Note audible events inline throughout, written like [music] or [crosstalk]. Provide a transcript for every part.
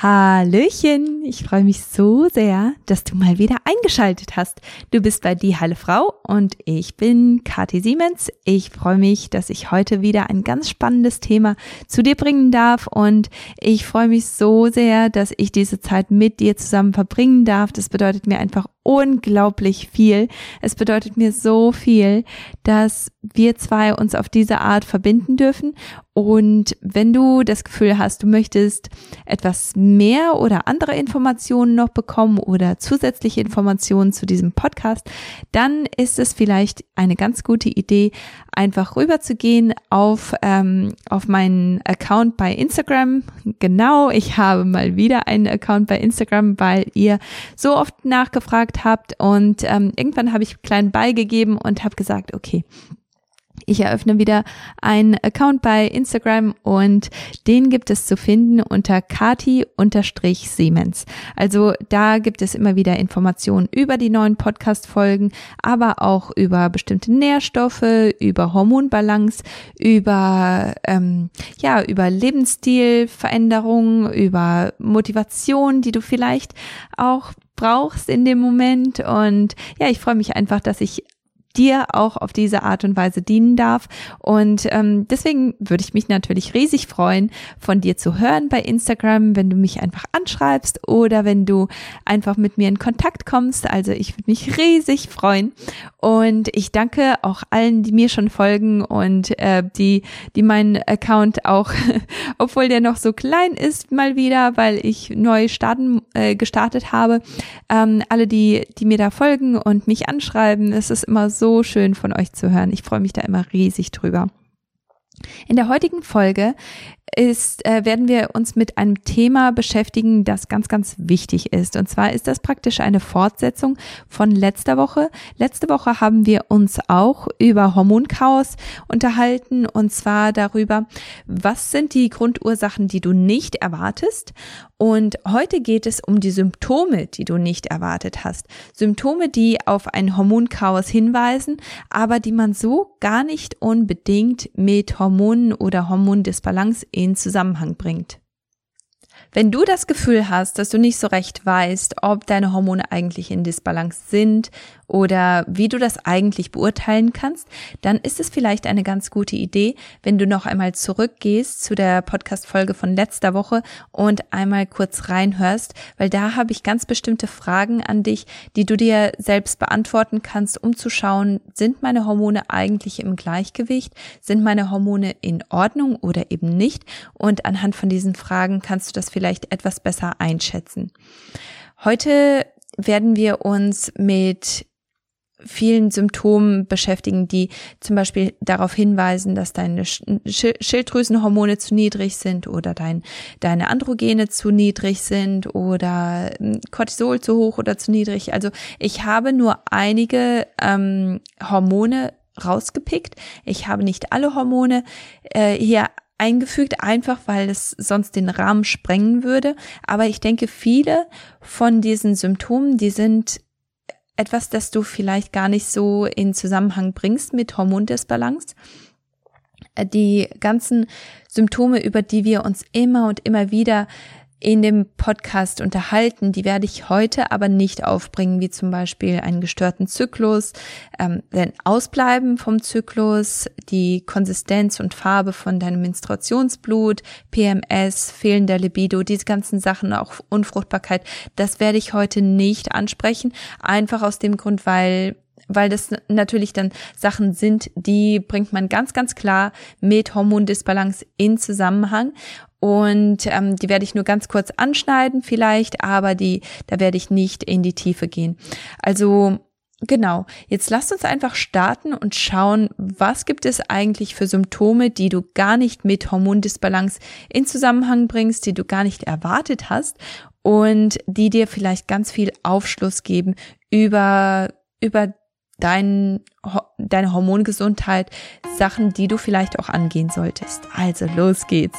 Hallöchen, ich freue mich so sehr, dass du mal wieder eingeschaltet hast. Du bist bei Die Heile Frau und ich bin Kathi Siemens. Ich freue mich, dass ich heute wieder ein ganz spannendes Thema zu dir bringen darf und ich freue mich so sehr, dass ich diese Zeit mit dir zusammen verbringen darf. Das bedeutet mir einfach unglaublich viel. Es bedeutet mir so viel, dass wir zwei uns auf diese Art verbinden dürfen. Und wenn du das Gefühl hast, du möchtest etwas mehr oder andere Informationen noch bekommen oder zusätzliche Informationen zu diesem Podcast, dann ist es vielleicht eine ganz gute Idee, einfach rüberzugehen auf, ähm, auf meinen Account bei Instagram. Genau, ich habe mal wieder einen Account bei Instagram, weil ihr so oft nachgefragt habt und ähm, irgendwann habe ich klein beigegeben und habe gesagt, okay, ich eröffne wieder einen Account bei Instagram und den gibt es zu finden unter kati-siemens. Also da gibt es immer wieder Informationen über die neuen Podcast-Folgen, aber auch über bestimmte Nährstoffe, über Hormonbalance, über, ähm, ja, über Lebensstilveränderungen, über Motivation, die du vielleicht auch brauchst in dem Moment. Und ja, ich freue mich einfach, dass ich dir auch auf diese Art und Weise dienen darf. Und ähm, deswegen würde ich mich natürlich riesig freuen, von dir zu hören bei Instagram, wenn du mich einfach anschreibst oder wenn du einfach mit mir in Kontakt kommst. Also ich würde mich riesig freuen. Und ich danke auch allen, die mir schon folgen und äh, die, die meinen Account auch, [laughs] obwohl der noch so klein ist, mal wieder, weil ich neu starten, äh, gestartet habe. Ähm, alle, die, die mir da folgen und mich anschreiben, es ist immer so so schön von euch zu hören. Ich freue mich da immer riesig drüber. In der heutigen Folge ist, äh, werden wir uns mit einem Thema beschäftigen, das ganz, ganz wichtig ist. Und zwar ist das praktisch eine Fortsetzung von letzter Woche. Letzte Woche haben wir uns auch über Hormonchaos unterhalten und zwar darüber, was sind die Grundursachen, die du nicht erwartest und heute geht es um die Symptome, die du nicht erwartet hast. Symptome, die auf ein Hormonchaos hinweisen, aber die man so gar nicht unbedingt mit Hormonen oder Hormondisbalance in Zusammenhang bringt. Wenn du das Gefühl hast, dass du nicht so recht weißt, ob deine Hormone eigentlich in Disbalance sind oder wie du das eigentlich beurteilen kannst, dann ist es vielleicht eine ganz gute Idee, wenn du noch einmal zurückgehst zu der Podcast-Folge von letzter Woche und einmal kurz reinhörst, weil da habe ich ganz bestimmte Fragen an dich, die du dir selbst beantworten kannst, um zu schauen, sind meine Hormone eigentlich im Gleichgewicht? Sind meine Hormone in Ordnung oder eben nicht? Und anhand von diesen Fragen kannst du das vielleicht etwas besser einschätzen. Heute werden wir uns mit vielen Symptomen beschäftigen, die zum Beispiel darauf hinweisen, dass deine Schilddrüsenhormone zu niedrig sind oder dein, deine Androgene zu niedrig sind oder hm, Cortisol zu hoch oder zu niedrig. Also ich habe nur einige ähm, Hormone rausgepickt. Ich habe nicht alle Hormone äh, hier eingefügt, einfach weil es sonst den Rahmen sprengen würde. Aber ich denke, viele von diesen Symptomen, die sind etwas, das du vielleicht gar nicht so in Zusammenhang bringst mit Hormondisbalance. Äh, die ganzen Symptome, über die wir uns immer und immer wieder in dem Podcast unterhalten. Die werde ich heute aber nicht aufbringen, wie zum Beispiel einen gestörten Zyklus, ähm, den Ausbleiben vom Zyklus, die Konsistenz und Farbe von deinem Menstruationsblut, PMS, fehlender Libido, diese ganzen Sachen, auch Unfruchtbarkeit. Das werde ich heute nicht ansprechen, einfach aus dem Grund, weil weil das natürlich dann Sachen sind, die bringt man ganz, ganz klar mit Hormondisbalance in Zusammenhang. Und ähm, die werde ich nur ganz kurz anschneiden vielleicht, aber die, da werde ich nicht in die Tiefe gehen. Also Genau, jetzt lasst uns einfach starten und schauen, was gibt es eigentlich für Symptome, die du gar nicht mit Hormondisbalance in Zusammenhang bringst, die du gar nicht erwartet hast und die dir vielleicht ganz viel Aufschluss geben über, über dein, deine Hormongesundheit, Sachen, die du vielleicht auch angehen solltest. Also los geht's.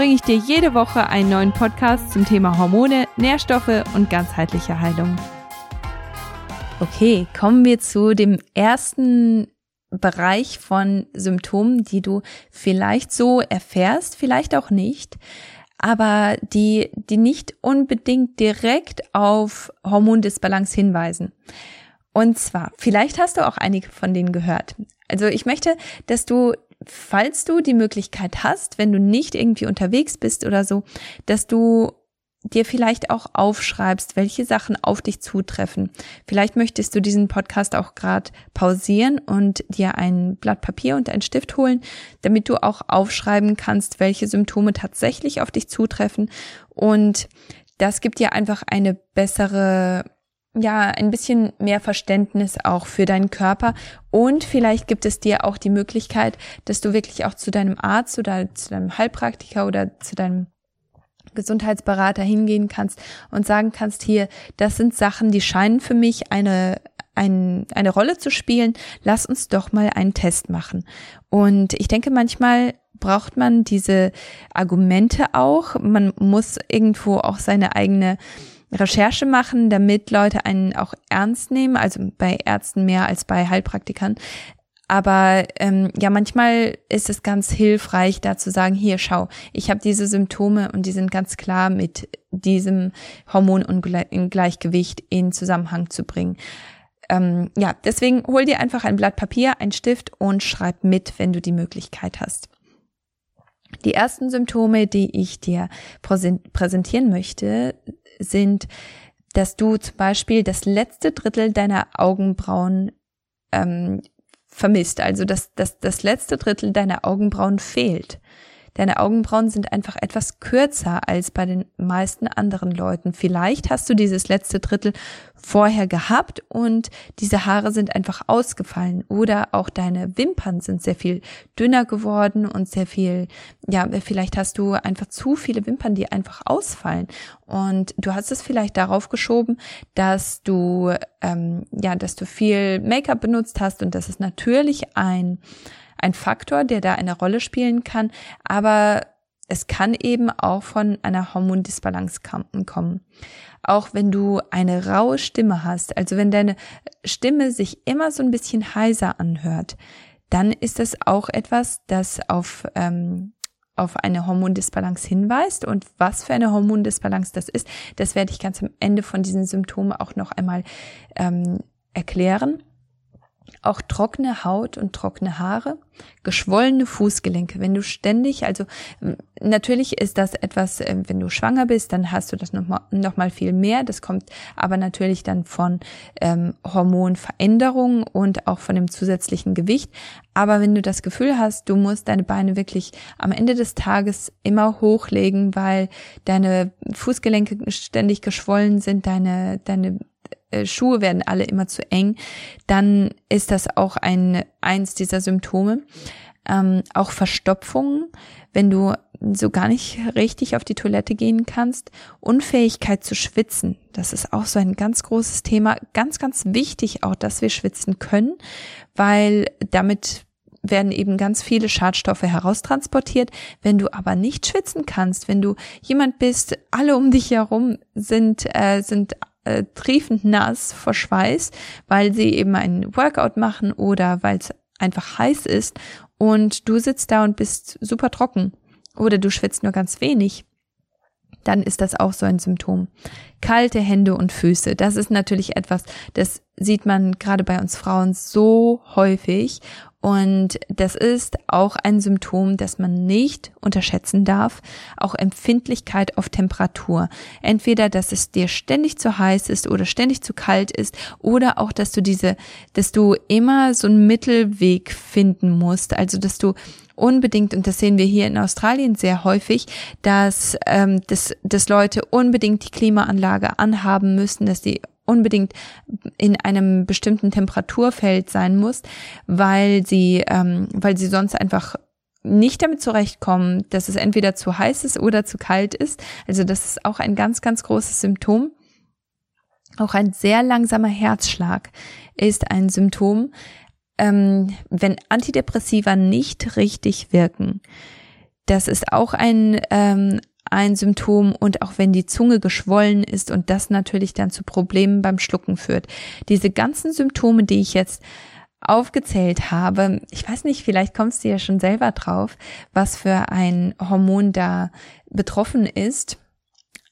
bringe ich dir jede Woche einen neuen Podcast zum Thema Hormone, Nährstoffe und ganzheitliche Heilung. Okay, kommen wir zu dem ersten Bereich von Symptomen, die du vielleicht so erfährst, vielleicht auch nicht, aber die, die nicht unbedingt direkt auf Hormondisbalance hinweisen. Und zwar, vielleicht hast du auch einige von denen gehört. Also ich möchte, dass du, falls du die Möglichkeit hast, wenn du nicht irgendwie unterwegs bist oder so, dass du dir vielleicht auch aufschreibst, welche Sachen auf dich zutreffen. Vielleicht möchtest du diesen Podcast auch gerade pausieren und dir ein Blatt Papier und einen Stift holen, damit du auch aufschreiben kannst, welche Symptome tatsächlich auf dich zutreffen. Und das gibt dir einfach eine bessere ja, ein bisschen mehr Verständnis auch für deinen Körper und vielleicht gibt es dir auch die Möglichkeit, dass du wirklich auch zu deinem Arzt oder zu deinem Heilpraktiker oder zu deinem Gesundheitsberater hingehen kannst und sagen kannst, hier, das sind Sachen, die scheinen für mich eine, ein, eine Rolle zu spielen. Lass uns doch mal einen Test machen. Und ich denke, manchmal braucht man diese Argumente auch. Man muss irgendwo auch seine eigene Recherche machen, damit Leute einen auch ernst nehmen, also bei Ärzten mehr als bei Heilpraktikern, aber ähm, ja, manchmal ist es ganz hilfreich, da zu sagen, hier, schau, ich habe diese Symptome und die sind ganz klar mit diesem Hormonungleichgewicht in Zusammenhang zu bringen. Ähm, ja, deswegen hol dir einfach ein Blatt Papier, ein Stift und schreib mit, wenn du die Möglichkeit hast. Die ersten Symptome, die ich dir präsentieren möchte, sind, dass du zum Beispiel das letzte Drittel deiner Augenbrauen ähm, vermisst, also dass, dass das letzte Drittel deiner Augenbrauen fehlt. Deine Augenbrauen sind einfach etwas kürzer als bei den meisten anderen Leuten. Vielleicht hast du dieses letzte Drittel vorher gehabt und diese Haare sind einfach ausgefallen oder auch deine Wimpern sind sehr viel dünner geworden und sehr viel, ja, vielleicht hast du einfach zu viele Wimpern, die einfach ausfallen und du hast es vielleicht darauf geschoben, dass du, ähm, ja, dass du viel Make-up benutzt hast und das ist natürlich ein ein Faktor, der da eine Rolle spielen kann, aber es kann eben auch von einer Hormondisbalance kommen. Auch wenn du eine raue Stimme hast, also wenn deine Stimme sich immer so ein bisschen heiser anhört, dann ist das auch etwas, das auf, ähm, auf eine Hormondisbalance hinweist. Und was für eine Hormondisbalance das ist, das werde ich ganz am Ende von diesen Symptomen auch noch einmal ähm, erklären auch trockene Haut und trockene Haare, geschwollene Fußgelenke. Wenn du ständig, also natürlich ist das etwas, äh, wenn du schwanger bist, dann hast du das nochmal noch mal viel mehr. Das kommt aber natürlich dann von ähm, Hormonveränderungen und auch von dem zusätzlichen Gewicht. Aber wenn du das Gefühl hast, du musst deine Beine wirklich am Ende des Tages immer hochlegen, weil deine Fußgelenke ständig geschwollen sind, deine, deine äh, Schuhe werden alle immer zu eng, dann ist das auch ein eins dieser Symptome. Ähm, auch Verstopfungen, wenn du so gar nicht richtig auf die Toilette gehen kannst. Unfähigkeit zu schwitzen, das ist auch so ein ganz großes Thema. Ganz, ganz wichtig auch, dass wir schwitzen können, weil damit werden eben ganz viele Schadstoffe heraustransportiert. Wenn du aber nicht schwitzen kannst, wenn du jemand bist, alle um dich herum sind, äh, sind äh, triefend nass vor Schweiß, weil sie eben ein Workout machen oder weil es einfach heiß ist und du sitzt da und bist super trocken oder du schwitzt nur ganz wenig, dann ist das auch so ein Symptom. Kalte Hände und Füße, das ist natürlich etwas, das sieht man gerade bei uns Frauen so häufig und das ist auch ein Symptom, das man nicht unterschätzen darf. Auch Empfindlichkeit auf Temperatur. Entweder, dass es dir ständig zu heiß ist oder ständig zu kalt ist oder auch, dass du diese, dass du immer so einen Mittelweg finden musst. Also, dass du unbedingt, und das sehen wir hier in Australien sehr häufig, dass, ähm, dass, dass Leute unbedingt die Klimaanlage anhaben müssen, dass die unbedingt in einem bestimmten Temperaturfeld sein muss, weil sie, ähm, weil sie sonst einfach nicht damit zurechtkommen, dass es entweder zu heiß ist oder zu kalt ist. Also das ist auch ein ganz, ganz großes Symptom. Auch ein sehr langsamer Herzschlag ist ein Symptom, ähm, wenn Antidepressiva nicht richtig wirken. Das ist auch ein, ähm, ein Symptom und auch wenn die Zunge geschwollen ist und das natürlich dann zu Problemen beim Schlucken führt. Diese ganzen Symptome, die ich jetzt aufgezählt habe, ich weiß nicht, vielleicht kommst du ja schon selber drauf, was für ein Hormon da betroffen ist.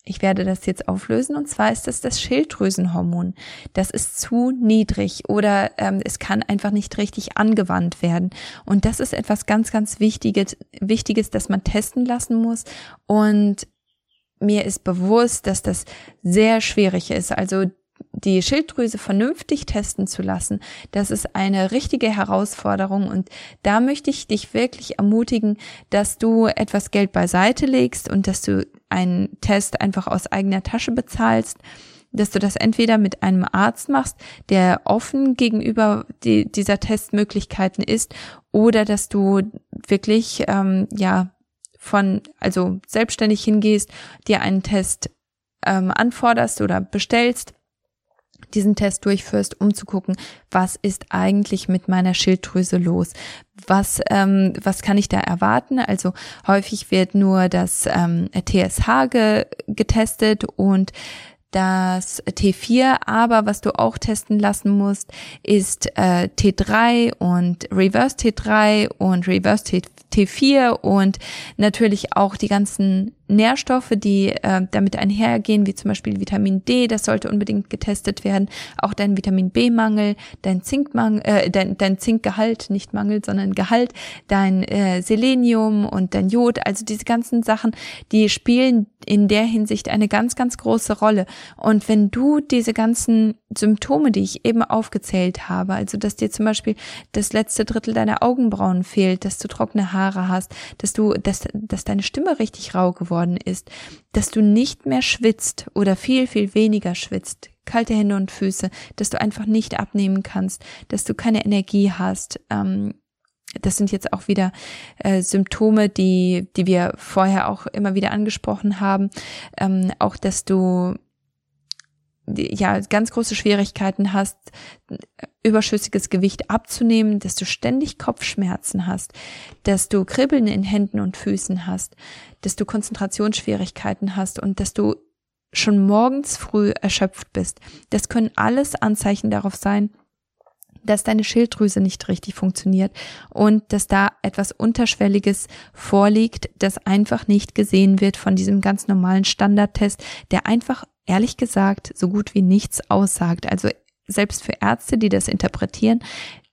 Ich werde das jetzt auflösen und zwar ist das das Schilddrüsenhormon. Das ist zu niedrig oder ähm, es kann einfach nicht richtig angewandt werden. Und das ist etwas ganz, ganz Wichtiges, Wichtiges, das man testen lassen muss. Und mir ist bewusst, dass das sehr schwierig ist. Also die Schilddrüse vernünftig testen zu lassen, das ist eine richtige Herausforderung. Und da möchte ich dich wirklich ermutigen, dass du etwas Geld beiseite legst und dass du einen Test einfach aus eigener Tasche bezahlst, dass du das entweder mit einem Arzt machst, der offen gegenüber die, dieser Testmöglichkeiten ist, oder dass du wirklich ähm, ja von also selbstständig hingehst, dir einen Test ähm, anforderst oder bestellst diesen Test durchführst, um zu gucken, was ist eigentlich mit meiner Schilddrüse los? Was, ähm, was kann ich da erwarten? Also häufig wird nur das ähm, TSH ge getestet und das T4, aber was du auch testen lassen musst, ist äh, T3 und Reverse T3 und Reverse T4 und natürlich auch die ganzen Nährstoffe, die äh, damit einhergehen, wie zum Beispiel Vitamin D, das sollte unbedingt getestet werden. Auch dein Vitamin B-Mangel, dein Zinkmangel, äh, dein, dein Zinkgehalt, nicht Mangel, sondern Gehalt, dein äh, Selenium und dein Jod, also diese ganzen Sachen, die spielen in der Hinsicht eine ganz, ganz große Rolle. Und wenn du diese ganzen Symptome, die ich eben aufgezählt habe, also dass dir zum Beispiel das letzte Drittel deiner Augenbrauen fehlt, dass du trockene Haare hast, dass du, dass, dass deine Stimme richtig rau geworden ist, dass du nicht mehr schwitzt oder viel, viel weniger schwitzt, kalte Hände und Füße, dass du einfach nicht abnehmen kannst, dass du keine Energie hast, ähm, das sind jetzt auch wieder äh, Symptome, die, die wir vorher auch immer wieder angesprochen haben. Ähm, auch, dass du ja ganz große Schwierigkeiten hast, überschüssiges Gewicht abzunehmen, dass du ständig Kopfschmerzen hast, dass du Kribbeln in Händen und Füßen hast, dass du Konzentrationsschwierigkeiten hast und dass du schon morgens früh erschöpft bist. Das können alles Anzeichen darauf sein, dass deine Schilddrüse nicht richtig funktioniert und dass da etwas Unterschwelliges vorliegt, das einfach nicht gesehen wird von diesem ganz normalen Standardtest, der einfach ehrlich gesagt so gut wie nichts aussagt. Also selbst für Ärzte, die das interpretieren,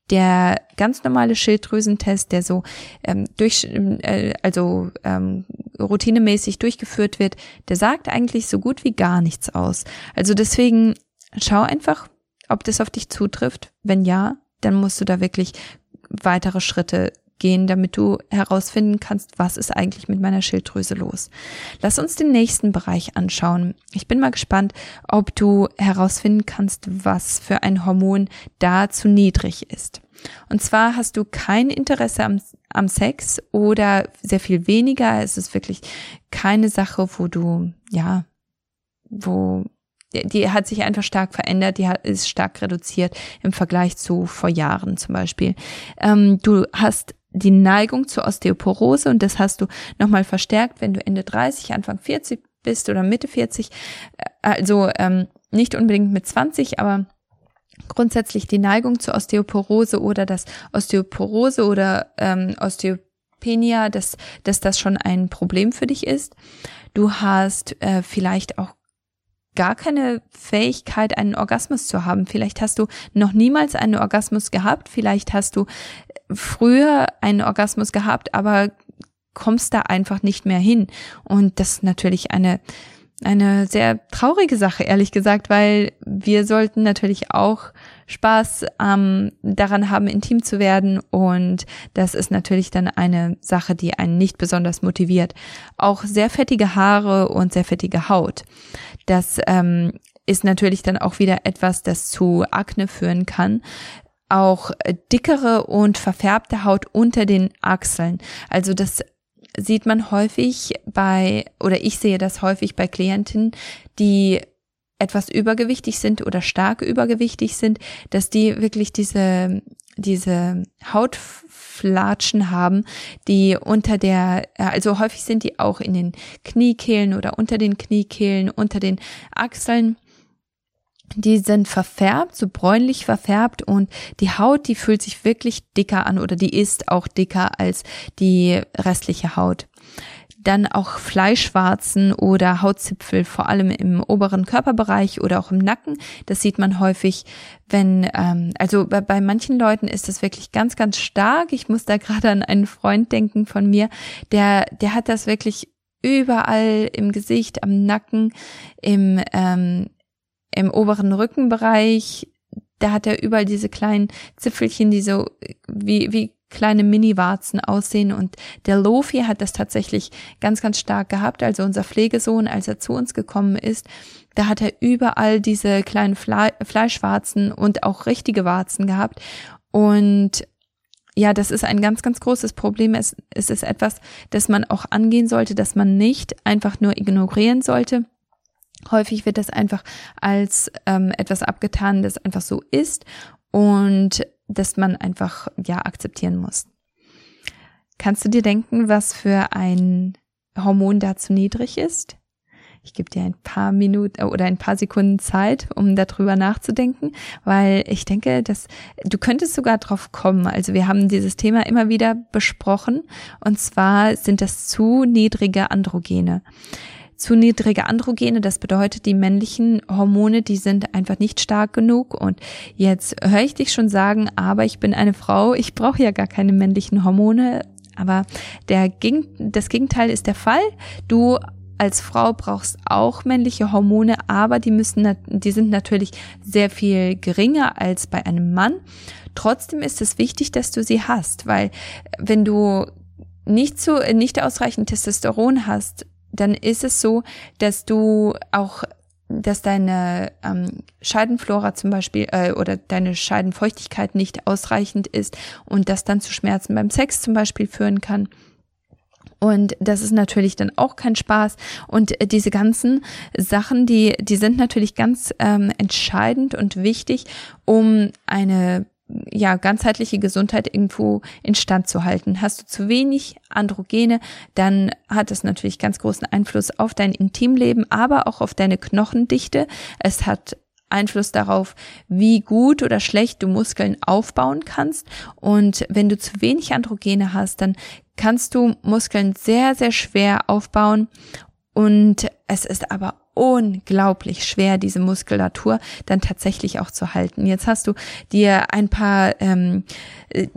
der ganz normale Schilddrüsentest, der so ähm, durch, äh, also ähm, routinemäßig durchgeführt wird, der sagt eigentlich so gut wie gar nichts aus. Also deswegen schau einfach, ob das auf dich zutrifft. Wenn ja, dann musst du da wirklich weitere Schritte gehen, damit du herausfinden kannst, was ist eigentlich mit meiner Schilddrüse los. Lass uns den nächsten Bereich anschauen. Ich bin mal gespannt, ob du herausfinden kannst, was für ein Hormon da zu niedrig ist. Und zwar hast du kein Interesse am, am Sex oder sehr viel weniger. Es ist wirklich keine Sache, wo du, ja, wo die hat sich einfach stark verändert, die ist stark reduziert im Vergleich zu vor Jahren zum Beispiel. Ähm, du hast die Neigung zur Osteoporose und das hast du nochmal verstärkt, wenn du Ende 30, Anfang 40 bist oder Mitte 40. Äh, also ähm, nicht unbedingt mit 20, aber grundsätzlich die Neigung zur Osteoporose oder das Osteoporose oder ähm, Osteopenia, dass, dass das schon ein Problem für dich ist. Du hast äh, vielleicht auch gar keine Fähigkeit, einen Orgasmus zu haben. Vielleicht hast du noch niemals einen Orgasmus gehabt, vielleicht hast du früher einen Orgasmus gehabt, aber kommst da einfach nicht mehr hin. Und das ist natürlich eine, eine sehr traurige Sache, ehrlich gesagt, weil wir sollten natürlich auch Spaß ähm, daran haben, intim zu werden. Und das ist natürlich dann eine Sache, die einen nicht besonders motiviert. Auch sehr fettige Haare und sehr fettige Haut. Das ähm, ist natürlich dann auch wieder etwas, das zu Akne führen kann. auch dickere und verfärbte Haut unter den Achseln. Also das sieht man häufig bei, oder ich sehe das häufig bei Klienten, die etwas übergewichtig sind oder stark übergewichtig sind, dass die wirklich diese, diese Hautflatschen haben, die unter der, also häufig sind die auch in den Kniekehlen oder unter den Kniekehlen, unter den Achseln die sind verfärbt, so bräunlich verfärbt und die Haut, die fühlt sich wirklich dicker an oder die ist auch dicker als die restliche Haut. Dann auch Fleischwarzen oder Hautzipfel, vor allem im oberen Körperbereich oder auch im Nacken. Das sieht man häufig, wenn, ähm, also bei, bei manchen Leuten ist das wirklich ganz, ganz stark. Ich muss da [laughs] gerade an einen Freund denken von mir, der, der hat das wirklich überall im Gesicht, am Nacken, im, ähm, im oberen Rückenbereich, da hat er überall diese kleinen Zipfelchen, die so wie, wie kleine Mini-Warzen aussehen. Und der Lofi hat das tatsächlich ganz, ganz stark gehabt. Also unser Pflegesohn, als er zu uns gekommen ist, da hat er überall diese kleinen Fle Fleischwarzen und auch richtige Warzen gehabt. Und ja, das ist ein ganz, ganz großes Problem. Es, es ist etwas, das man auch angehen sollte, dass man nicht einfach nur ignorieren sollte. Häufig wird das einfach als ähm, etwas abgetan, das einfach so ist und dass man einfach ja akzeptieren muss. Kannst du dir denken, was für ein Hormon da zu niedrig ist? Ich gebe dir ein paar Minuten äh, oder ein paar Sekunden Zeit, um darüber nachzudenken, weil ich denke, dass du könntest sogar drauf kommen. Also wir haben dieses Thema immer wieder besprochen und zwar sind das zu niedrige Androgene zu niedrige Androgene. Das bedeutet, die männlichen Hormone, die sind einfach nicht stark genug. Und jetzt höre ich dich schon sagen, aber ich bin eine Frau, ich brauche ja gar keine männlichen Hormone. Aber der, das Gegenteil ist der Fall. Du als Frau brauchst auch männliche Hormone, aber die müssen, die sind natürlich sehr viel geringer als bei einem Mann. Trotzdem ist es wichtig, dass du sie hast, weil wenn du nicht so, nicht ausreichend Testosteron hast, dann ist es so, dass du auch dass deine ähm, Scheidenflora zum Beispiel äh, oder deine Scheidenfeuchtigkeit nicht ausreichend ist und das dann zu Schmerzen beim Sex zum Beispiel führen kann. Und das ist natürlich dann auch kein Spaß. Und äh, diese ganzen Sachen, die, die sind natürlich ganz ähm, entscheidend und wichtig, um eine ja, ganzheitliche Gesundheit irgendwo instand zu halten. Hast du zu wenig Androgene, dann hat es natürlich ganz großen Einfluss auf dein Intimleben, aber auch auf deine Knochendichte. Es hat Einfluss darauf, wie gut oder schlecht du Muskeln aufbauen kannst. Und wenn du zu wenig Androgene hast, dann kannst du Muskeln sehr, sehr schwer aufbauen. Und es ist aber unglaublich schwer, diese Muskulatur dann tatsächlich auch zu halten. Jetzt hast du dir ein paar, ähm, äh,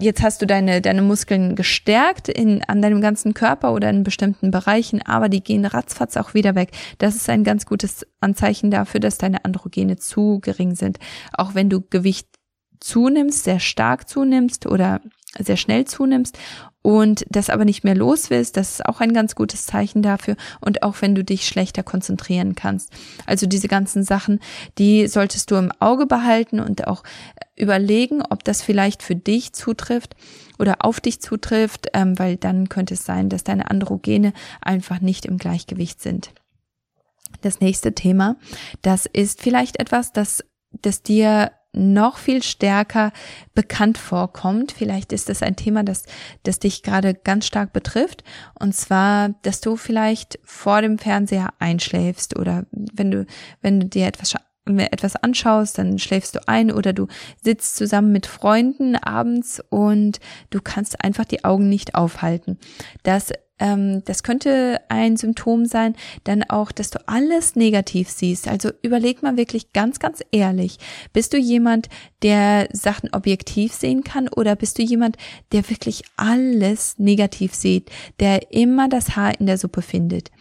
jetzt hast du deine, deine Muskeln gestärkt in, an deinem ganzen Körper oder in bestimmten Bereichen, aber die gehen ratzfatz auch wieder weg. Das ist ein ganz gutes Anzeichen dafür, dass deine Androgene zu gering sind. Auch wenn du Gewicht zunimmst, sehr stark zunimmst oder sehr schnell zunimmst und das aber nicht mehr los willst, das ist auch ein ganz gutes Zeichen dafür und auch wenn du dich schlechter konzentrieren kannst. Also diese ganzen Sachen, die solltest du im Auge behalten und auch überlegen, ob das vielleicht für dich zutrifft oder auf dich zutrifft, ähm, weil dann könnte es sein, dass deine Androgene einfach nicht im Gleichgewicht sind. Das nächste Thema, das ist vielleicht etwas, das, das dir noch viel stärker bekannt vorkommt. Vielleicht ist das ein Thema, das, das dich gerade ganz stark betrifft. Und zwar, dass du vielleicht vor dem Fernseher einschläfst oder wenn du, wenn du dir etwas etwas anschaust, dann schläfst du ein oder du sitzt zusammen mit Freunden abends und du kannst einfach die Augen nicht aufhalten. Das ähm, das könnte ein Symptom sein, dann auch, dass du alles negativ siehst. Also überleg mal wirklich ganz, ganz ehrlich, bist du jemand, der Sachen objektiv sehen kann oder bist du jemand, der wirklich alles negativ sieht, der immer das Haar in der Suppe findet?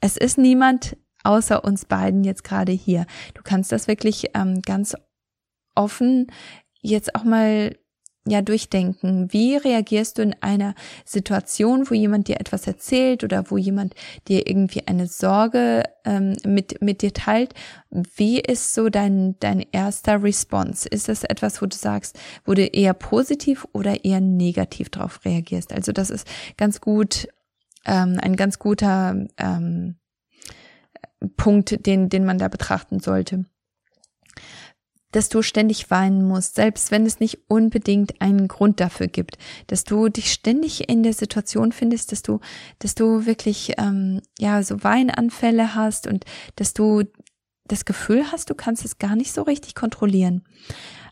Es ist niemand außer uns beiden jetzt gerade hier. Du kannst das wirklich ähm, ganz offen jetzt auch mal ja durchdenken. Wie reagierst du in einer Situation, wo jemand dir etwas erzählt oder wo jemand dir irgendwie eine Sorge ähm, mit mit dir teilt? Wie ist so dein dein erster Response? Ist das etwas, wo du sagst, wo du eher positiv oder eher negativ darauf reagierst? Also das ist ganz gut ähm, ein ganz guter ähm, Punkt, den den man da betrachten sollte dass du ständig weinen musst, selbst wenn es nicht unbedingt einen Grund dafür gibt, dass du dich ständig in der Situation findest, dass du, dass du wirklich ähm, ja so Weinanfälle hast und dass du das Gefühl hast, du kannst es gar nicht so richtig kontrollieren.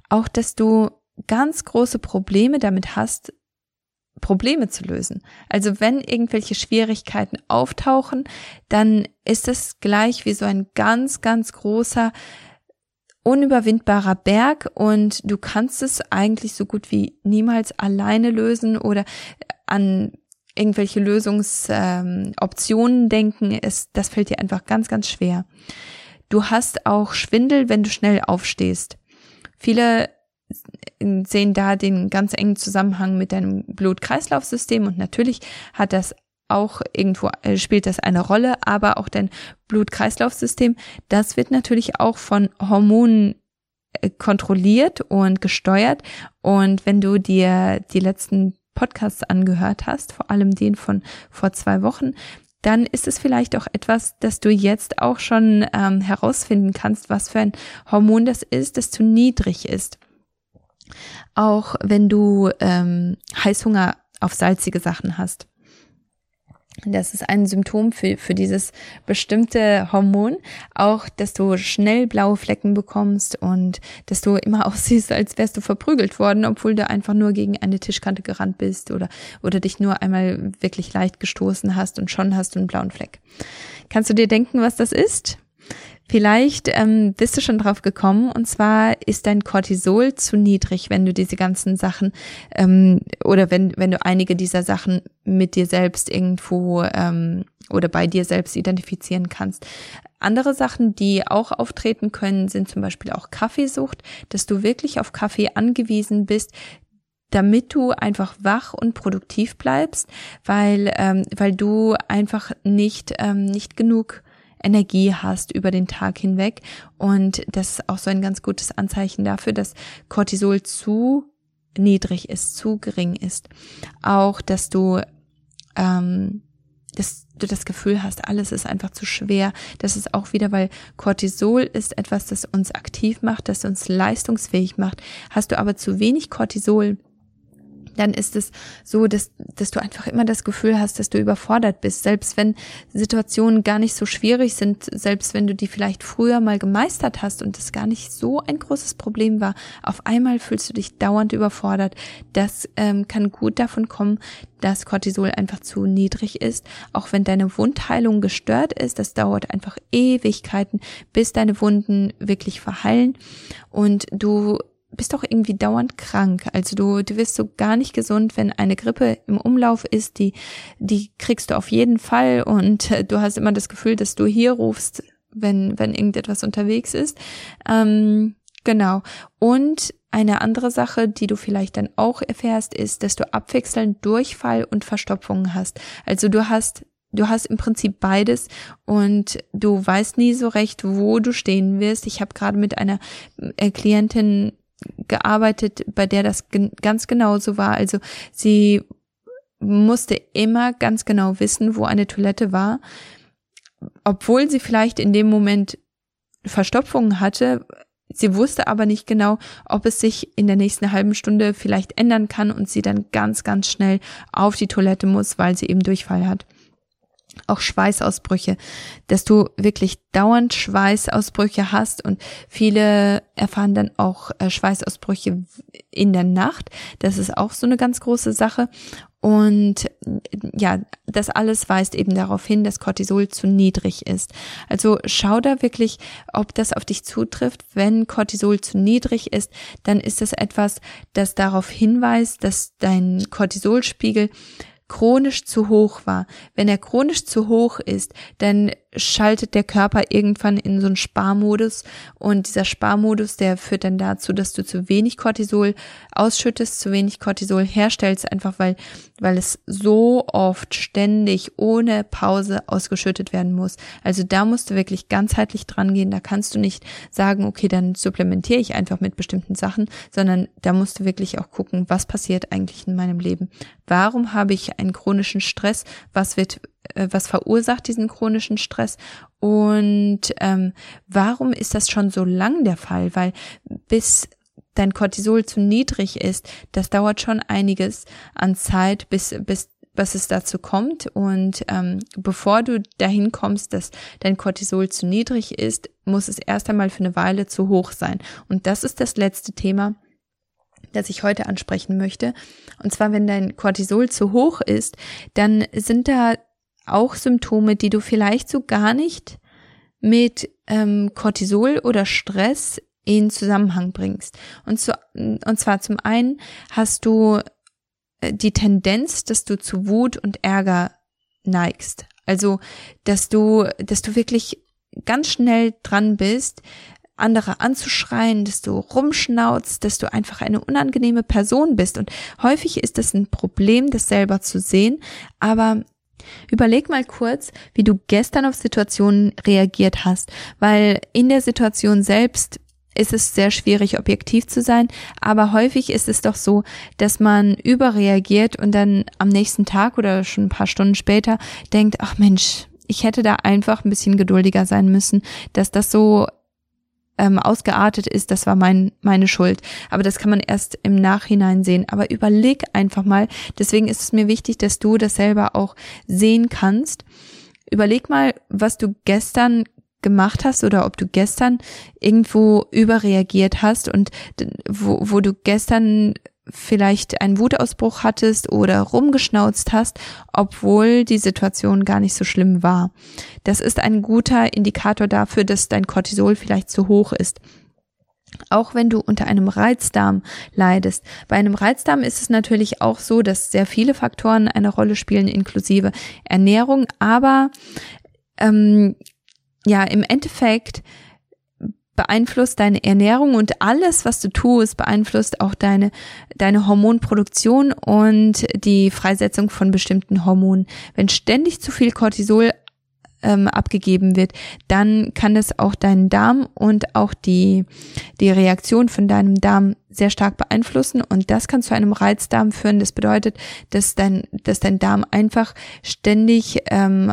Auch dass du ganz große Probleme damit hast, Probleme zu lösen. Also wenn irgendwelche Schwierigkeiten auftauchen, dann ist es gleich wie so ein ganz, ganz großer unüberwindbarer Berg und du kannst es eigentlich so gut wie niemals alleine lösen oder an irgendwelche Lösungsoptionen ähm, denken, ist, das fällt dir einfach ganz, ganz schwer. Du hast auch Schwindel, wenn du schnell aufstehst. Viele sehen da den ganz engen Zusammenhang mit deinem Blut-Kreislauf-System und natürlich hat das auch irgendwo äh, spielt das eine Rolle, aber auch dein Blut-Kreislauf-System, das wird natürlich auch von Hormonen äh, kontrolliert und gesteuert. Und wenn du dir die letzten Podcasts angehört hast, vor allem den von vor zwei Wochen, dann ist es vielleicht auch etwas, dass du jetzt auch schon ähm, herausfinden kannst, was für ein Hormon das ist, das zu niedrig ist. Auch wenn du ähm, Heißhunger auf salzige Sachen hast. Das ist ein Symptom für, für dieses bestimmte Hormon. Auch, dass du schnell blaue Flecken bekommst und dass du immer [laughs] aussiehst, als wärst du verprügelt worden, obwohl du einfach nur gegen eine Tischkante gerannt bist oder, oder dich nur einmal wirklich leicht gestoßen hast und schon hast du einen blauen Fleck. Kannst du dir denken, was das ist? Vielleicht ähm, bist du schon drauf gekommen und zwar ist dein Cortisol zu niedrig, wenn du diese ganzen Sachen ähm, oder wenn, wenn du einige dieser Sachen mit dir selbst irgendwo ähm, oder bei dir selbst identifizieren kannst. Andere Sachen, die auch auftreten können, sind zum Beispiel auch Kaffeesucht, dass du wirklich auf Kaffee angewiesen bist, damit du einfach wach und produktiv bleibst, weil ähm, weil du einfach nicht ähm, nicht genug Energie hast über den Tag hinweg. Und das ist auch so ein ganz gutes Anzeichen dafür, dass Cortisol zu niedrig ist, zu gering ist. Auch, dass du, ähm, dass du das Gefühl hast, alles ist einfach zu schwer. Das ist auch wieder, weil Cortisol ist etwas, das uns aktiv macht, das uns leistungsfähig macht. Hast du aber zu wenig Cortisol, dann ist es so, dass, dass du einfach immer das Gefühl hast, dass du überfordert bist. Selbst wenn Situationen gar nicht so schwierig sind, selbst wenn du die vielleicht früher mal gemeistert hast und das gar nicht so ein großes Problem war, auf einmal fühlst du dich dauernd überfordert. Das ähm, kann gut davon kommen, dass Cortisol einfach zu niedrig ist. Auch wenn deine Wundheilung gestört ist, das dauert einfach Ewigkeiten, bis deine Wunden wirklich verheilen und du bist doch irgendwie dauernd krank. Also du, du wirst so gar nicht gesund, wenn eine Grippe im Umlauf ist, die, die kriegst du auf jeden Fall und äh, du hast immer das Gefühl, dass du hier rufst, wenn, wenn irgendetwas unterwegs ist. Ähm, genau. Und eine andere Sache, die du vielleicht dann auch erfährst, ist, dass du abwechselnd Durchfall und Verstopfungen hast. Also du hast du hast im Prinzip beides und du weißt nie so recht, wo du stehen wirst. Ich habe gerade mit einer äh, Klientin gearbeitet, bei der das ganz genauso war. Also sie musste immer ganz genau wissen, wo eine Toilette war, obwohl sie vielleicht in dem Moment Verstopfungen hatte. Sie wusste aber nicht genau, ob es sich in der nächsten halben Stunde vielleicht ändern kann und sie dann ganz, ganz schnell auf die Toilette muss, weil sie eben Durchfall hat auch Schweißausbrüche, dass du wirklich dauernd Schweißausbrüche hast und viele erfahren dann auch äh, Schweißausbrüche in der Nacht. Das ist auch so eine ganz große Sache. Und ja, das alles weist eben darauf hin, dass Cortisol zu niedrig ist. Also schau da wirklich, ob das auf dich zutrifft. Wenn Cortisol zu niedrig ist, dann ist das etwas, das darauf hinweist, dass dein Cortisolspiegel chronisch zu hoch war. Wenn er chronisch zu hoch ist, dann schaltet der Körper irgendwann in so einen Sparmodus und dieser Sparmodus, der führt dann dazu, dass du zu wenig Cortisol ausschüttest, zu wenig Cortisol herstellst, einfach weil, weil es so oft ständig ohne Pause ausgeschüttet werden muss. Also da musst du wirklich ganzheitlich dran gehen. Da kannst du nicht sagen, okay, dann supplementiere ich einfach mit bestimmten Sachen, sondern da musst du wirklich auch gucken, was passiert eigentlich in meinem Leben. Warum habe ich einen chronischen Stress? Was wird was verursacht diesen chronischen Stress und ähm, warum ist das schon so lang der Fall? Weil bis dein Cortisol zu niedrig ist, das dauert schon einiges an Zeit, bis, bis was es dazu kommt. Und ähm, bevor du dahin kommst, dass dein Cortisol zu niedrig ist, muss es erst einmal für eine Weile zu hoch sein. Und das ist das letzte Thema, das ich heute ansprechen möchte. Und zwar, wenn dein Cortisol zu hoch ist, dann sind da auch Symptome, die du vielleicht so gar nicht mit ähm, Cortisol oder Stress in Zusammenhang bringst. Und, zu, und zwar zum einen hast du äh, die Tendenz, dass du zu Wut und Ärger neigst. Also, dass du, dass du wirklich ganz schnell dran bist, andere anzuschreien, dass du rumschnauzt, dass du einfach eine unangenehme Person bist. Und häufig ist es ein Problem, das selber zu sehen, aber Überleg mal kurz, wie du gestern auf Situationen reagiert hast, weil in der Situation selbst ist es sehr schwierig, objektiv zu sein, aber häufig ist es doch so, dass man überreagiert und dann am nächsten Tag oder schon ein paar Stunden später denkt, ach Mensch, ich hätte da einfach ein bisschen geduldiger sein müssen, dass das so ähm, ausgeartet ist, das war mein, meine Schuld. Aber das kann man erst im Nachhinein sehen. Aber überleg einfach mal, deswegen ist es mir wichtig, dass du das selber auch sehen kannst. Überleg mal, was du gestern gemacht hast oder ob du gestern irgendwo überreagiert hast und wo, wo du gestern vielleicht einen Wutausbruch hattest oder rumgeschnauzt hast, obwohl die Situation gar nicht so schlimm war. Das ist ein guter Indikator dafür, dass dein Cortisol vielleicht zu hoch ist. Auch wenn du unter einem Reizdarm leidest. Bei einem Reizdarm ist es natürlich auch so, dass sehr viele Faktoren eine Rolle spielen, inklusive Ernährung, aber ähm, ja, im Endeffekt beeinflusst deine Ernährung und alles, was du tust, beeinflusst auch deine, deine Hormonproduktion und die Freisetzung von bestimmten Hormonen. Wenn ständig zu viel Cortisol ähm, abgegeben wird, dann kann das auch deinen Darm und auch die, die Reaktion von deinem Darm sehr stark beeinflussen und das kann zu einem Reizdarm führen. Das bedeutet, dass dein, dass dein Darm einfach ständig ähm,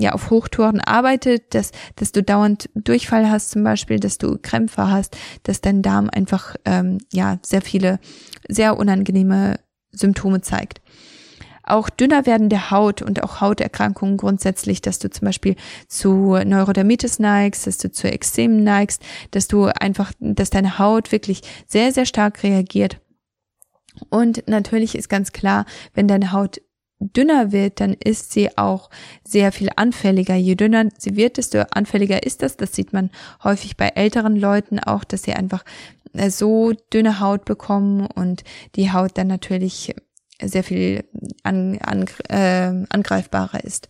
ja auf Hochtouren arbeitet, dass, dass du dauernd Durchfall hast zum Beispiel, dass du Krämpfe hast, dass dein Darm einfach ähm, ja sehr viele sehr unangenehme Symptome zeigt. Auch dünner werden der Haut und auch Hauterkrankungen grundsätzlich, dass du zum Beispiel zu Neurodermitis neigst, dass du zu Ekzemen neigst, dass du einfach, dass deine Haut wirklich sehr, sehr stark reagiert. Und natürlich ist ganz klar, wenn deine Haut dünner wird, dann ist sie auch sehr viel anfälliger. Je dünner sie wird, desto anfälliger ist das. Das sieht man häufig bei älteren Leuten auch, dass sie einfach äh, so dünne Haut bekommen und die Haut dann natürlich sehr viel an, an, äh, angreifbarer ist.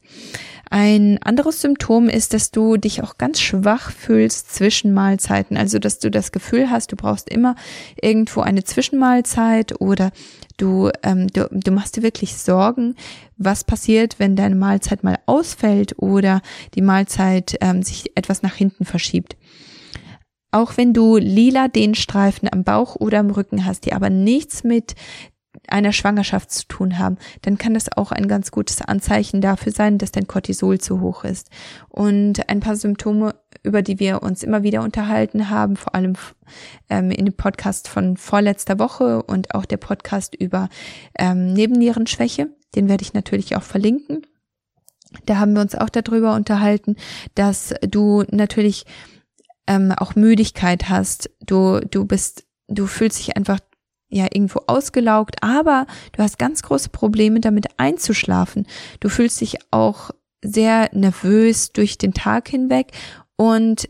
Ein anderes Symptom ist, dass du dich auch ganz schwach fühlst zwischen Mahlzeiten. Also, dass du das Gefühl hast, du brauchst immer irgendwo eine Zwischenmahlzeit oder du, ähm, du, du machst dir wirklich Sorgen, was passiert, wenn deine Mahlzeit mal ausfällt oder die Mahlzeit ähm, sich etwas nach hinten verschiebt. Auch wenn du lila Dehnstreifen am Bauch oder am Rücken hast, die aber nichts mit einer Schwangerschaft zu tun haben, dann kann das auch ein ganz gutes Anzeichen dafür sein, dass dein Cortisol zu hoch ist. Und ein paar Symptome, über die wir uns immer wieder unterhalten haben, vor allem ähm, in dem Podcast von vorletzter Woche und auch der Podcast über ähm, Nebennierenschwäche, den werde ich natürlich auch verlinken. Da haben wir uns auch darüber unterhalten, dass du natürlich ähm, auch Müdigkeit hast. Du, du bist, du fühlst dich einfach ja irgendwo ausgelaugt, aber du hast ganz große Probleme damit einzuschlafen. Du fühlst dich auch sehr nervös durch den Tag hinweg und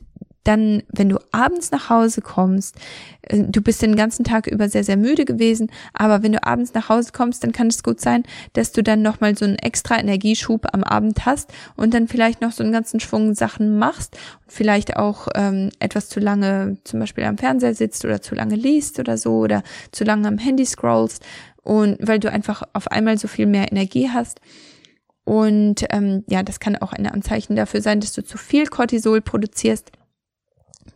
dann, wenn du abends nach Hause kommst, äh, du bist den ganzen Tag über sehr, sehr müde gewesen, aber wenn du abends nach Hause kommst, dann kann es gut sein, dass du dann nochmal so einen extra Energieschub am Abend hast und dann vielleicht noch so einen ganzen Schwung Sachen machst und vielleicht auch ähm, etwas zu lange zum Beispiel am Fernseher sitzt oder zu lange liest oder so oder zu lange am Handy scrollst und weil du einfach auf einmal so viel mehr Energie hast. Und ähm, ja, das kann auch ein Anzeichen dafür sein, dass du zu viel Cortisol produzierst.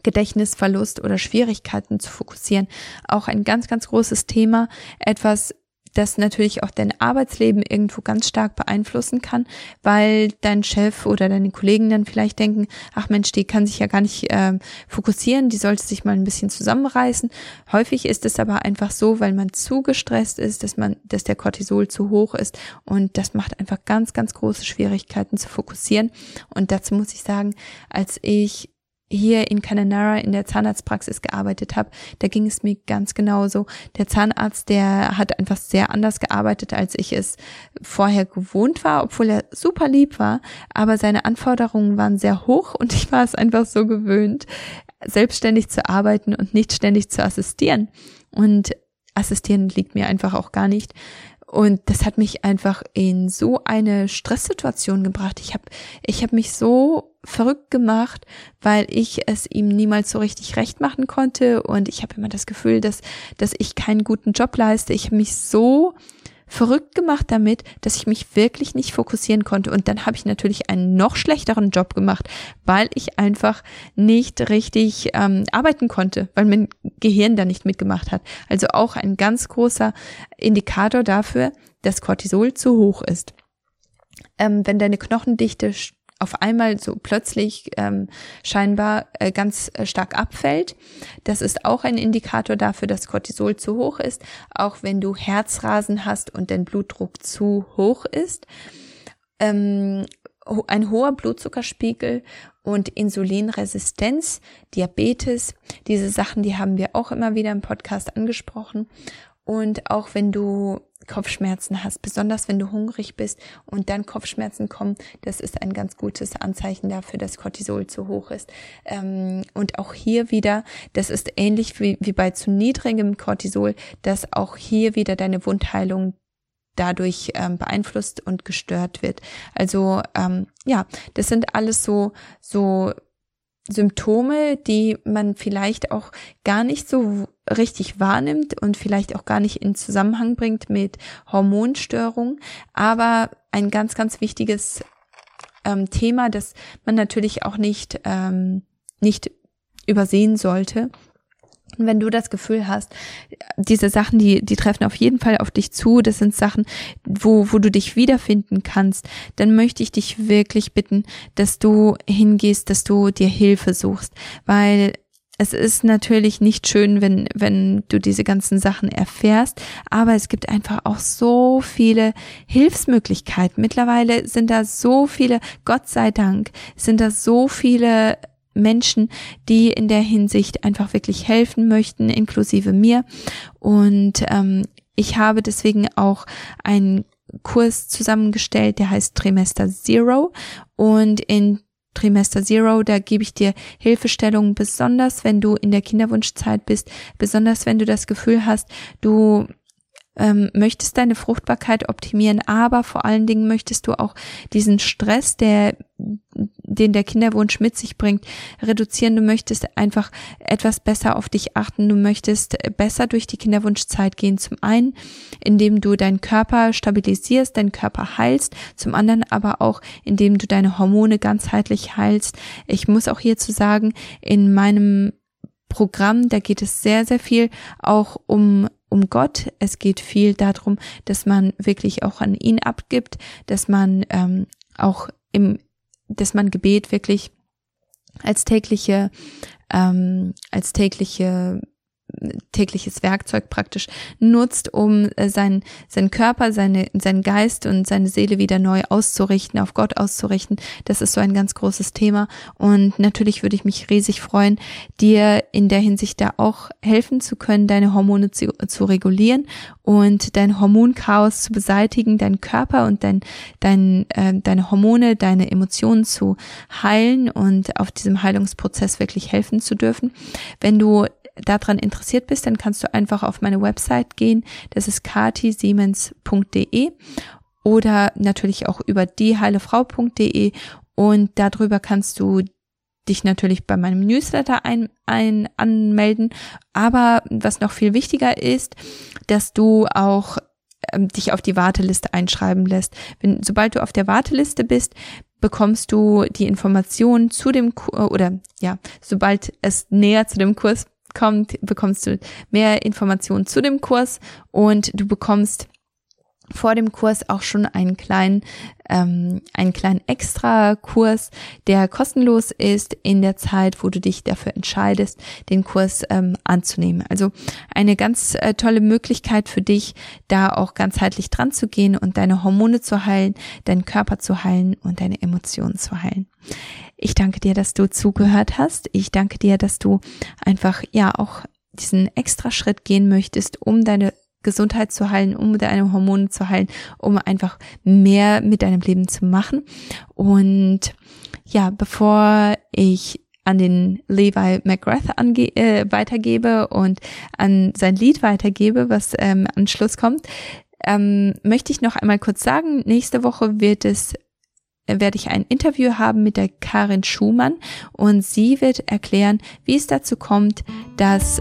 Gedächtnisverlust oder Schwierigkeiten zu fokussieren. Auch ein ganz, ganz großes Thema. Etwas, das natürlich auch dein Arbeitsleben irgendwo ganz stark beeinflussen kann, weil dein Chef oder deine Kollegen dann vielleicht denken, ach Mensch, die kann sich ja gar nicht äh, fokussieren, die sollte sich mal ein bisschen zusammenreißen. Häufig ist es aber einfach so, weil man zu gestresst ist, dass man, dass der Cortisol zu hoch ist und das macht einfach ganz, ganz große Schwierigkeiten zu fokussieren. Und dazu muss ich sagen, als ich hier in Cananara in der Zahnarztpraxis gearbeitet habe, da ging es mir ganz genauso. Der Zahnarzt, der hat einfach sehr anders gearbeitet, als ich es vorher gewohnt war, obwohl er super lieb war, aber seine Anforderungen waren sehr hoch und ich war es einfach so gewöhnt, selbstständig zu arbeiten und nicht ständig zu assistieren. Und assistieren liegt mir einfach auch gar nicht. Und das hat mich einfach in so eine Stresssituation gebracht. Ich habe ich hab mich so verrückt gemacht, weil ich es ihm niemals so richtig recht machen konnte. Und ich habe immer das Gefühl, dass, dass ich keinen guten Job leiste. Ich habe mich so verrückt gemacht damit, dass ich mich wirklich nicht fokussieren konnte. Und dann habe ich natürlich einen noch schlechteren Job gemacht, weil ich einfach nicht richtig ähm, arbeiten konnte, weil mein Gehirn da nicht mitgemacht hat. Also auch ein ganz großer Indikator dafür, dass Cortisol zu hoch ist. Ähm, wenn deine Knochendichte auf einmal so plötzlich ähm, scheinbar äh, ganz äh, stark abfällt. Das ist auch ein Indikator dafür, dass Cortisol zu hoch ist, auch wenn du Herzrasen hast und dein Blutdruck zu hoch ist. Ähm, ein hoher Blutzuckerspiegel und Insulinresistenz, Diabetes, diese Sachen, die haben wir auch immer wieder im Podcast angesprochen. Und auch wenn du Kopfschmerzen hast, besonders wenn du hungrig bist und dann Kopfschmerzen kommen, das ist ein ganz gutes Anzeichen dafür, dass Cortisol zu hoch ist. Ähm, und auch hier wieder, das ist ähnlich wie, wie bei zu niedrigem Cortisol, dass auch hier wieder deine Wundheilung dadurch ähm, beeinflusst und gestört wird. Also ähm, ja, das sind alles so so Symptome, die man vielleicht auch gar nicht so richtig wahrnimmt und vielleicht auch gar nicht in Zusammenhang bringt mit Hormonstörungen, aber ein ganz, ganz wichtiges ähm, Thema, das man natürlich auch nicht, ähm, nicht übersehen sollte. Wenn du das Gefühl hast, diese Sachen, die, die treffen auf jeden Fall auf dich zu, das sind Sachen, wo, wo du dich wiederfinden kannst, dann möchte ich dich wirklich bitten, dass du hingehst, dass du dir Hilfe suchst, weil es ist natürlich nicht schön, wenn, wenn du diese ganzen Sachen erfährst, aber es gibt einfach auch so viele Hilfsmöglichkeiten. Mittlerweile sind da so viele, Gott sei Dank, sind da so viele Menschen, die in der Hinsicht einfach wirklich helfen möchten, inklusive mir. Und ähm, ich habe deswegen auch einen Kurs zusammengestellt, der heißt Trimester Zero. Und in Trimester Zero, da gebe ich dir Hilfestellungen, besonders wenn du in der Kinderwunschzeit bist, besonders wenn du das Gefühl hast, du ähm, möchtest deine Fruchtbarkeit optimieren, aber vor allen Dingen möchtest du auch diesen Stress, der, den der Kinderwunsch mit sich bringt, reduzieren. Du möchtest einfach etwas besser auf dich achten. Du möchtest besser durch die Kinderwunschzeit gehen. Zum einen, indem du deinen Körper stabilisierst, deinen Körper heilst. Zum anderen aber auch, indem du deine Hormone ganzheitlich heilst. Ich muss auch hierzu sagen, in meinem Programm, da geht es sehr, sehr viel auch um um Gott. Es geht viel darum, dass man wirklich auch an ihn abgibt, dass man ähm, auch im, dass man Gebet wirklich als tägliche, ähm, als tägliche tägliches Werkzeug praktisch nutzt, um äh, sein, seinen Körper, seine, seinen Geist und seine Seele wieder neu auszurichten, auf Gott auszurichten. Das ist so ein ganz großes Thema. Und natürlich würde ich mich riesig freuen, dir in der Hinsicht da auch helfen zu können, deine Hormone zu, zu regulieren und dein Hormonchaos zu beseitigen, deinen Körper und dein, dein, äh, deine Hormone, deine Emotionen zu heilen und auf diesem Heilungsprozess wirklich helfen zu dürfen. Wenn du daran interessiert bist, dann kannst du einfach auf meine Website gehen. Das ist katisiemens.de oder natürlich auch über dieheilefrau.de und darüber kannst du dich natürlich bei meinem Newsletter ein, ein anmelden. Aber was noch viel wichtiger ist, dass du auch ähm, dich auf die Warteliste einschreiben lässt. Wenn, sobald du auf der Warteliste bist, bekommst du die Informationen zu dem oder ja, sobald es näher zu dem Kurs kommt, bekommst du mehr Informationen zu dem Kurs und du bekommst vor dem Kurs auch schon einen kleinen, ähm, einen kleinen Extra-Kurs, der kostenlos ist in der Zeit, wo du dich dafür entscheidest, den Kurs ähm, anzunehmen. Also eine ganz äh, tolle Möglichkeit für dich, da auch ganzheitlich dran zu gehen und deine Hormone zu heilen, deinen Körper zu heilen und deine Emotionen zu heilen. Ich danke dir, dass du zugehört hast. Ich danke dir, dass du einfach ja auch diesen extra Schritt gehen möchtest, um deine Gesundheit zu heilen, um deine Hormone zu heilen, um einfach mehr mit deinem Leben zu machen. Und ja, bevor ich an den Levi McGrath ange äh, weitergebe und an sein Lied weitergebe, was ähm, am Schluss kommt, ähm, möchte ich noch einmal kurz sagen, nächste Woche wird es werde ich ein Interview haben mit der Karin Schumann und sie wird erklären, wie es dazu kommt, dass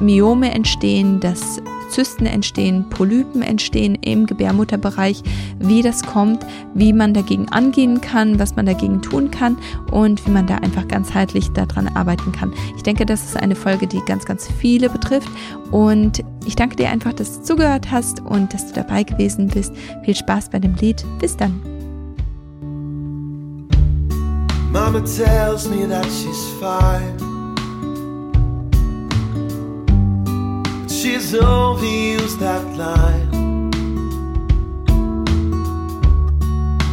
Myome entstehen, dass Zysten entstehen, Polypen entstehen im Gebärmutterbereich, wie das kommt, wie man dagegen angehen kann, was man dagegen tun kann und wie man da einfach ganzheitlich daran arbeiten kann. Ich denke, das ist eine Folge, die ganz, ganz viele betrifft und ich danke dir einfach, dass du zugehört hast und dass du dabei gewesen bist. Viel Spaß bei dem Lied. Bis dann. Mama tells me that she's fine. She's overused that line.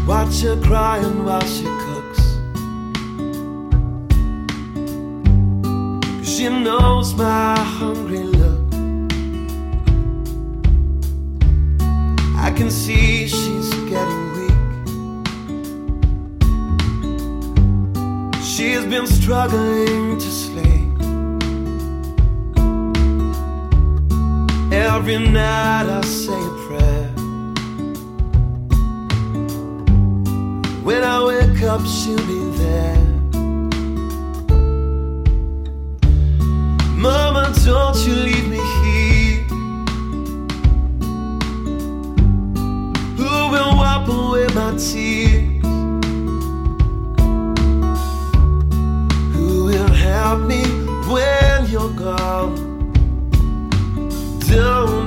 Watch her crying while she cooks. She knows my hungry look. I can see she's getting weak. She's been struggling to Every night I say a prayer. When I wake up, she'll be there. Mama, don't you leave me here. Who will wipe away my tears? Who will help me when you're gone? still